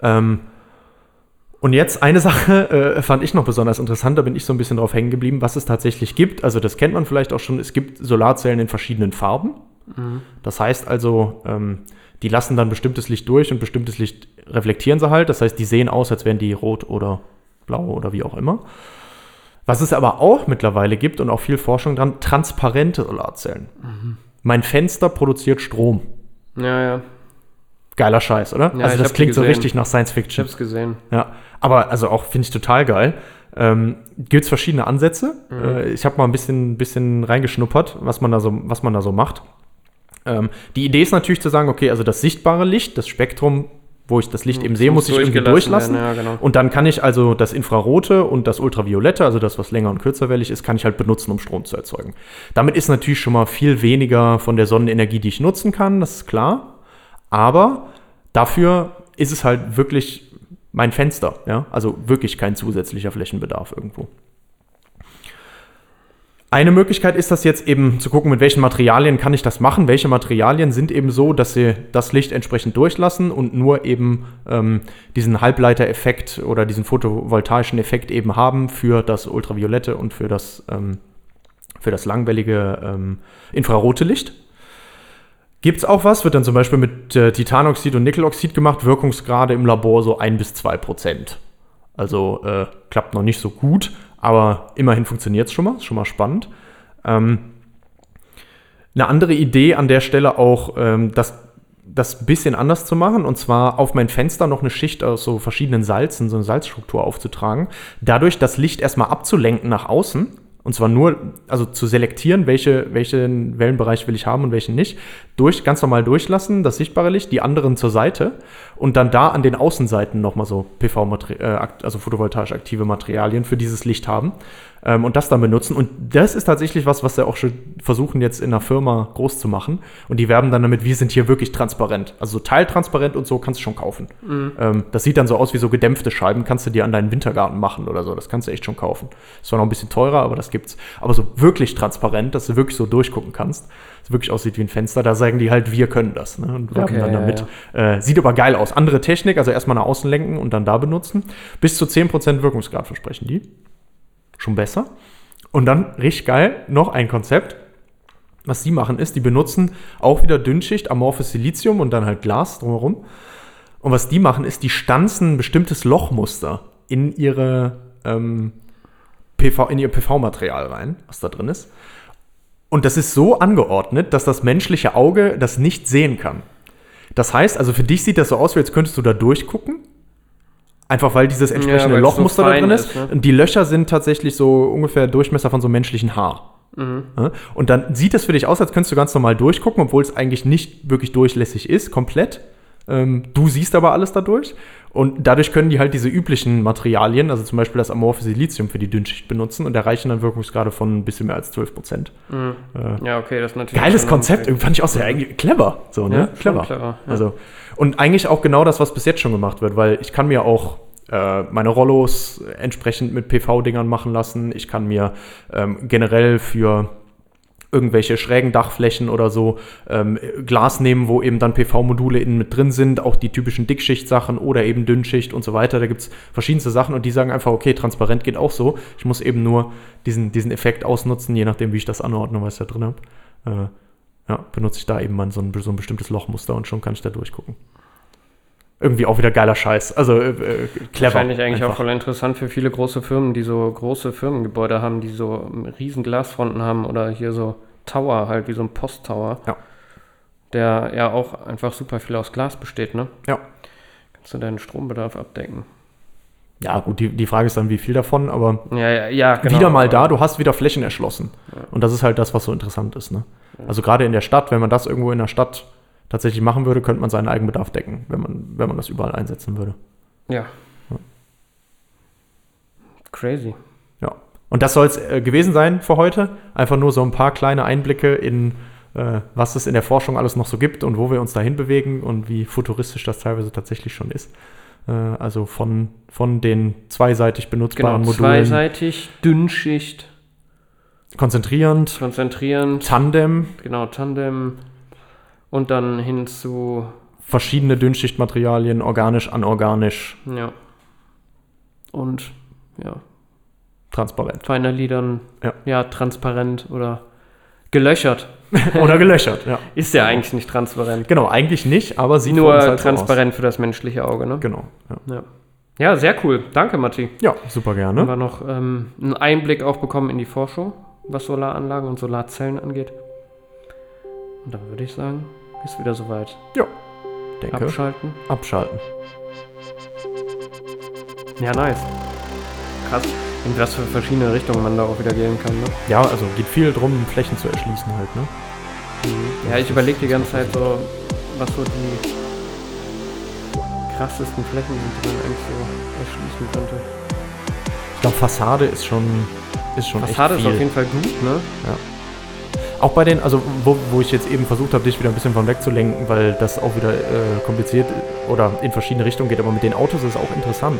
Ähm, und jetzt eine Sache äh, fand ich noch besonders interessant, da bin ich so ein bisschen drauf hängen geblieben, was es tatsächlich gibt. Also das kennt man vielleicht auch schon, es gibt Solarzellen in verschiedenen Farben. Mhm. Das heißt also, ähm, die lassen dann bestimmtes Licht durch und bestimmtes Licht reflektieren sie halt. Das heißt, die sehen aus, als wären die rot oder blau oder wie auch immer. Was es aber auch mittlerweile gibt und auch viel Forschung dran, transparente Solarzellen. Mhm. Mein Fenster produziert Strom. Ja, ja. Geiler Scheiß, oder? Ja, also das klingt so richtig nach Science Fiction. Ich hab's gesehen. Ja, aber also auch finde ich total geil. Ähm, Gibt es verschiedene Ansätze. Mhm. Äh, ich habe mal ein bisschen, bisschen reingeschnuppert, was man da so, was man da so macht. Ähm, die Idee ist natürlich zu sagen, okay, also das sichtbare Licht, das Spektrum, wo ich das Licht eben sehe, muss ich irgendwie durchlassen. Ja, genau. Und dann kann ich also das Infrarote und das Ultraviolette, also das, was länger und kürzerwellig ist, kann ich halt benutzen, um Strom zu erzeugen. Damit ist natürlich schon mal viel weniger von der Sonnenenergie, die ich nutzen kann, das ist klar. Aber dafür ist es halt wirklich mein Fenster. Ja? Also wirklich kein zusätzlicher Flächenbedarf irgendwo. Eine Möglichkeit ist das jetzt eben zu gucken, mit welchen Materialien kann ich das machen. Welche Materialien sind eben so, dass sie das Licht entsprechend durchlassen und nur eben ähm, diesen Halbleitereffekt oder diesen photovoltaischen Effekt eben haben für das ultraviolette und für das, ähm, für das langwellige ähm, infrarote Licht. Gibt es auch was, wird dann zum Beispiel mit äh, Titanoxid und Nickeloxid gemacht, Wirkungsgrade im Labor so 1 bis 2 Prozent. Also äh, klappt noch nicht so gut, aber immerhin funktioniert es schon mal, ist schon mal spannend. Ähm, eine andere Idee an der Stelle auch, ähm, das, das ein bisschen anders zu machen, und zwar auf mein Fenster noch eine Schicht aus so verschiedenen Salzen, so eine Salzstruktur aufzutragen, dadurch das Licht erstmal abzulenken nach außen und zwar nur, also zu selektieren, welche, welchen Wellenbereich will ich haben und welchen nicht, durch, ganz normal durchlassen, das sichtbare Licht, die anderen zur Seite und dann da an den Außenseiten nochmal so PV, äh, also photovoltaisch aktive Materialien für dieses Licht haben ähm, und das dann benutzen. Und das ist tatsächlich was, was wir auch schon versuchen jetzt in einer Firma groß zu machen. Und die werben dann damit, wir sind hier wirklich transparent. Also so teiltransparent und so kannst du schon kaufen. Mhm. Ähm, das sieht dann so aus wie so gedämpfte Scheiben, kannst du dir an deinen Wintergarten machen oder so. Das kannst du echt schon kaufen. Ist zwar noch ein bisschen teurer, aber das gibt's. Aber so wirklich transparent, dass du wirklich so durchgucken kannst. Das wirklich aussieht wie ein Fenster, da sagen die halt, wir können das. Ne? Und werben okay, dann damit. Ja, ja. Äh, sieht aber geil aus. Andere Technik, also erstmal nach außen lenken und dann da benutzen. Bis zu 10% Wirkungsgrad versprechen die schon besser. Und dann, richtig geil, noch ein Konzept. Was sie machen ist, die benutzen auch wieder Dünnschicht, amorphes Silizium und dann halt Glas drumherum. Und was die machen ist, die stanzen ein bestimmtes Lochmuster in ihre ähm, PV, in ihr PV-Material rein, was da drin ist. Und das ist so angeordnet, dass das menschliche Auge das nicht sehen kann. Das heißt, also für dich sieht das so aus, als könntest du da durchgucken, Einfach weil dieses entsprechende ja, Lochmuster so da drin ist. ist ne? Und die Löcher sind tatsächlich so ungefähr Durchmesser von so menschlichen Haar. Mhm. Und dann sieht es für dich aus, als könntest du ganz normal durchgucken, obwohl es eigentlich nicht wirklich durchlässig ist, komplett. Ähm, du siehst aber alles dadurch. Und dadurch können die halt diese üblichen Materialien, also zum Beispiel das amorphe Silizium für die Dünnschicht benutzen und erreichen dann Wirkungsgrade von ein bisschen mehr als 12 Prozent. Äh, Ja, okay, das ist natürlich. Geiles Konzept, fand ich auch sehr eigentlich clever. So, ne? Ja, clever. clever, ja. Also, und eigentlich auch genau das, was bis jetzt schon gemacht wird, weil ich kann mir auch meine Rollos entsprechend mit PV-Dingern machen lassen. Ich kann mir ähm, generell für irgendwelche schrägen Dachflächen oder so ähm, Glas nehmen, wo eben dann PV-Module innen mit drin sind, auch die typischen Dickschicht-Sachen oder eben Dünnschicht und so weiter. Da gibt es verschiedenste Sachen und die sagen einfach, okay, transparent geht auch so. Ich muss eben nur diesen, diesen Effekt ausnutzen, je nachdem, wie ich das anordne, was ich da drin habe. Äh, ja, benutze ich da eben mal so ein, so ein bestimmtes Lochmuster und schon kann ich da durchgucken. Irgendwie auch wieder geiler Scheiß. Also äh, äh, clever. Wahrscheinlich eigentlich auch einfach. voll interessant für viele große Firmen, die so große Firmengebäude haben, die so riesen Glasfronten haben oder hier so Tower, halt wie so ein Posttower. Ja. Der ja auch einfach super viel aus Glas besteht, ne? Ja. Kannst du deinen Strombedarf abdecken. Ja, gut, die, die Frage ist dann, wie viel davon, aber Ja, ja, ja genau. wieder mal da, du hast wieder Flächen erschlossen. Und das ist halt das, was so interessant ist. Ne? Also gerade in der Stadt, wenn man das irgendwo in der Stadt tatsächlich machen würde, könnte man seinen Eigenbedarf decken, wenn man, wenn man das überall einsetzen würde. Ja. Crazy. Ja. Und das soll es äh, gewesen sein für heute. Einfach nur so ein paar kleine Einblicke in, äh, was es in der Forschung alles noch so gibt und wo wir uns dahin bewegen und wie futuristisch das teilweise tatsächlich schon ist. Äh, also von, von den zweiseitig Genau, benutzbaren Modulen zweiseitig, Dünnschicht, konzentrierend, konzentrierend, Tandem, genau, Tandem und dann hin zu, verschiedene Dünnschichtmaterialien, organisch, anorganisch, ja. Und, ja, transparent. Finally dann, Ja. ja, transparent oder gelöchert. Oder gelöchert, ja. Ist ja eigentlich nicht transparent. Genau, eigentlich nicht, aber sieht Nur halt so transparent für das menschliche Auge, ne? Genau. Ja. Ja. ja, sehr cool. Danke, Matti. ja, super Haben gerne. wir noch ähm, einen Einblick auch bekommen in die Forschung, was Solaranlagen und Solarzellen angeht. Und dann würde ich sagen, ist wieder soweit. Denke, Abschalten. abschalten. Ja, nice. Krass. In was für verschiedene Richtungen man da auch wieder gehen kann, ne? Ja, also geht viel drum, Flächen zu erschließen halt, ne? Ja, ich überlege die ganze Zeit so, was so die krassesten Flächen sind, die man eigentlich so erschließen könnte. Ich glaube, Fassade ist schon, ist schon Fassade echt ist viel. auf jeden Fall gut, ne? Auch bei den, also wo, wo ich jetzt eben versucht habe, dich wieder ein bisschen von wegzulenken, weil das auch wieder äh, kompliziert oder in verschiedene Richtungen geht, aber mit den Autos ist es auch interessant.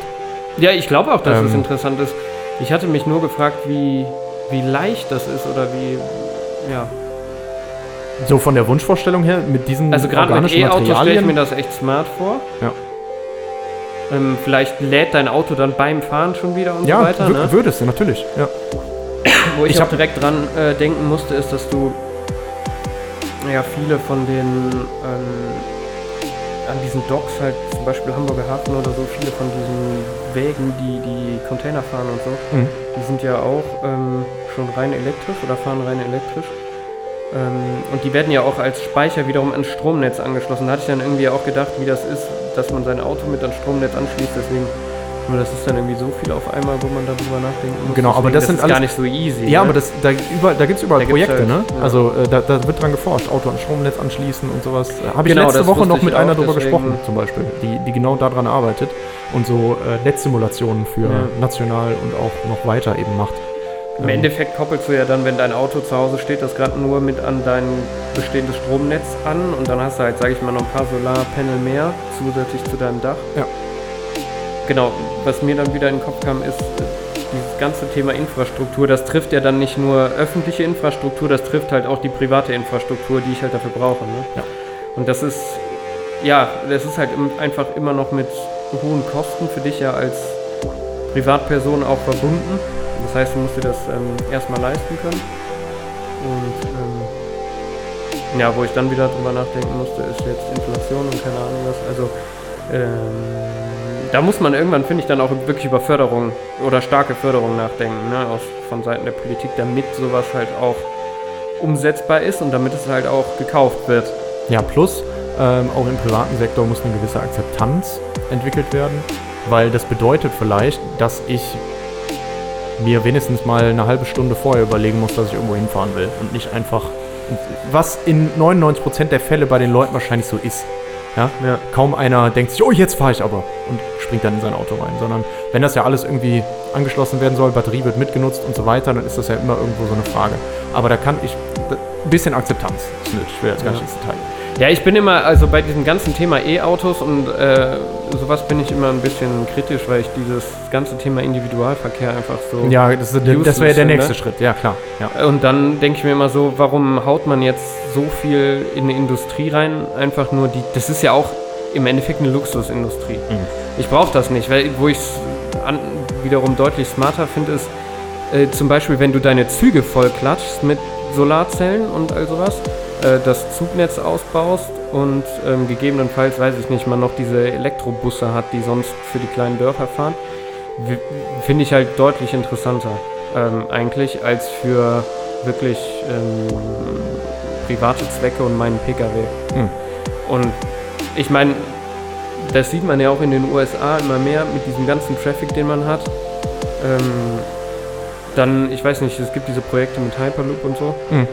Ja, ich glaube auch, dass es Ähm. interessant ist. Ich hatte mich nur gefragt, wie, wie leicht das ist oder wie, ja. So von der Wunschvorstellung her, mit diesen Also gerade mit E-Autos stelle ich mir das echt smart vor. Ja. Ähm, vielleicht lädt dein Auto dann beim Fahren schon wieder und ja, so weiter. wür- Ne? würdest du, natürlich. Ja. Wo ich, Ich auch direkt dran äh, denken musste, ist, dass du ja viele von den ähm, an diesen Docks halt, zum Beispiel Hamburger Hafen oder so, viele von diesen Wägen, die die Container fahren und so, Mhm. die sind ja auch ähm, schon rein elektrisch oder fahren rein elektrisch. Ähm, und die werden ja auch als Speicher wiederum ans Stromnetz angeschlossen. Da hatte ich dann irgendwie auch gedacht, wie das ist, dass man sein Auto mit ans Stromnetz anschließt. Deswegen, nur das ist dann irgendwie so viel auf einmal, wo man darüber nachdenken muss. Genau, aber das sind ist alles- gar nicht so easy. Ja, ne? aber das, da, über, da gibt es überall Da Projekte, halt, ne? ja. Also äh, da, da wird dran geforscht, Auto an Stromnetz anschließen und sowas. Äh, Habe ich Genau, letzte das Woche noch mit einer deswegen- gesprochen, zum Beispiel, die, die genau daran arbeitet und so äh, Netzsimulationen für Ja. national und auch noch weiter eben macht. Im Ähm, Endeffekt koppelst du ja dann, wenn dein Auto zu Hause steht, das gerade nur mit an dein bestehendes Stromnetz an und dann hast du halt, sage ich mal, noch ein paar Solarpanel mehr zusätzlich zu deinem Dach. Ja. Genau, was mir dann wieder in den Kopf kam, ist dieses ganze Thema Infrastruktur. Das trifft ja dann nicht nur öffentliche Infrastruktur, das trifft halt auch die private Infrastruktur, die ich halt dafür brauche. Ne? Ja. Und das ist, ja, das ist halt einfach immer noch mit hohen Kosten für dich ja als Privatperson auch verbunden. Das heißt, du musst dir das ähm, erstmal leisten können. Und ähm, ja, wo ich dann wieder drüber nachdenken musste, ist jetzt Inflation und keine Ahnung was. Also ähm, da muss man irgendwann, finde ich, dann auch wirklich über Förderung oder starke Förderung nachdenken, ne, aus, von Seiten der Politik, damit sowas halt auch umsetzbar ist und damit es halt auch gekauft wird. Ja, plus ähm, auch im privaten Sektor muss eine gewisse Akzeptanz entwickelt werden, weil das bedeutet vielleicht, dass ich mir wenigstens mal eine halbe Stunde vorher überlegen muss, dass ich irgendwo hinfahren will und nicht einfach, was in 99% der Fälle bei den Leuten wahrscheinlich so ist. Ja? Ja. Kaum einer denkt sich, oh, jetzt fahre ich aber. Und springt dann in sein Auto rein, sondern wenn das ja alles irgendwie angeschlossen werden soll, Batterie wird mitgenutzt und so weiter, dann ist das ja immer irgendwo so eine Frage. Aber da kann ich, ein bisschen Akzeptanz ist nötig, ich will jetzt gar nicht ins Detail. Ja, ich bin immer, also bei diesem ganzen Thema E-Autos und äh, sowas bin ich immer ein bisschen kritisch, weil ich dieses ganze Thema Individualverkehr einfach so. Ja, das, das wäre der nächste Schritt, ja klar. Ja. Und dann denke ich mir immer so, warum haut man jetzt so viel in eine Industrie rein? Einfach nur die. Das ist ja auch im Endeffekt eine Luxusindustrie. Mhm. Ich brauche das nicht, weil wo ich es wiederum deutlich smarter finde, ist äh, zum Beispiel, wenn du deine Züge voll klatschst mit Solarzellen und all sowas, äh, das Zugnetz ausbaust und ähm, gegebenenfalls, weiß ich nicht, man noch diese Elektrobusse hat, die sonst für die kleinen Dörfer fahren, finde ich halt deutlich interessanter ähm, eigentlich als für wirklich ähm, private Zwecke und meinen Pkw. Hm. Und ich meine, das sieht man ja auch in den USA immer mehr mit diesem ganzen Traffic, den man hat. Ähm, dann, ich weiß nicht, es gibt diese Projekte mit Hyperloop und so. Hm.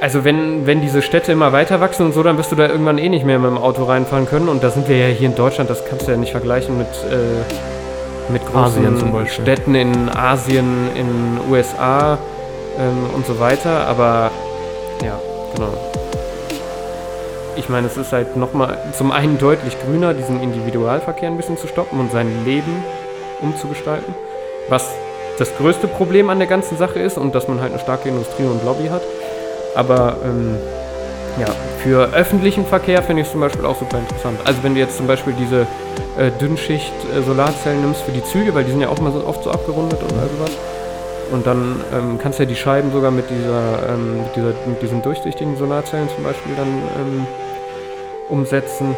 Also wenn, wenn diese Städte immer weiter wachsen und so, dann wirst du da irgendwann eh nicht mehr mit dem Auto reinfahren können. Und da sind wir ja hier in Deutschland, das kannst du ja nicht vergleichen mit, äh, mit großen Asien zum Beispiel. Städten in Asien, in USA ähm, und so weiter. Aber ja, genau. Ich meine, es ist halt nochmal zum einen deutlich grüner, diesen Individualverkehr ein bisschen zu stoppen und sein Leben umzugestalten. Was das größte Problem an der ganzen Sache ist und dass man halt eine starke Industrie und Lobby hat. Aber ähm, ja, für öffentlichen Verkehr finde ich es zum Beispiel auch super interessant. Also wenn du jetzt zum Beispiel diese äh, Dünnschicht äh, Solarzellen nimmst für die Züge, weil die sind ja auch mal so oft so abgerundet und all sowas. Und dann ähm, kannst du ja die Scheiben sogar mit dieser, ähm, mit dieser mit diesen durchsichtigen Solarzellen zum Beispiel dann ähm, umsetzen.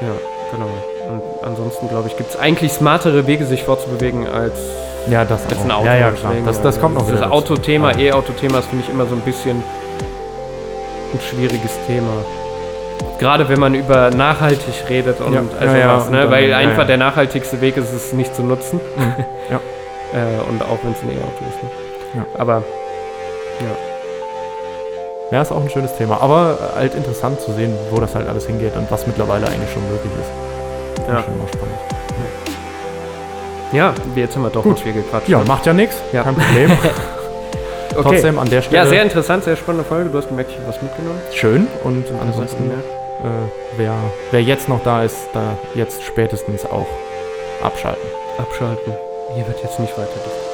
Ja, genau. Und ansonsten glaube ich, gibt es eigentlich smartere Wege, sich fortzubewegen als Ja, das als auch. ein Auto. Ja, ja, klar. Deswegen, Das, das kommt noch Das. Autothema, Ja. E-Auto-Thema ist, finde ich, immer so ein bisschen ein schwieriges Thema. Gerade wenn man über nachhaltig redet und Ja, also ja, was, ne? dann- weil einfach der nachhaltigste Weg ist, es nicht zu nutzen. Ja. Äh, und auch wenn es ein E-Auto ist. Ne? Ja. Aber Ja, ist auch ein schönes Thema. Aber halt interessant zu sehen, wo das halt alles hingeht und was mittlerweile eigentlich schon möglich ist. Finde Ja. Schon immer spannend. ja, jetzt haben wir doch Gut. viel gequatscht. Ja, macht ja nichts. Ja. Kein Problem. okay. Trotzdem an der Stelle Ja, sehr interessant, sehr spannende Folge. Du hast gemerkt, ich habe was mitgenommen. schön. Und ansonsten, äh, wer, wer jetzt noch da ist, da jetzt spätestens auch abschalten. Abschalten. Hier wird jetzt nicht weiter diskutiert.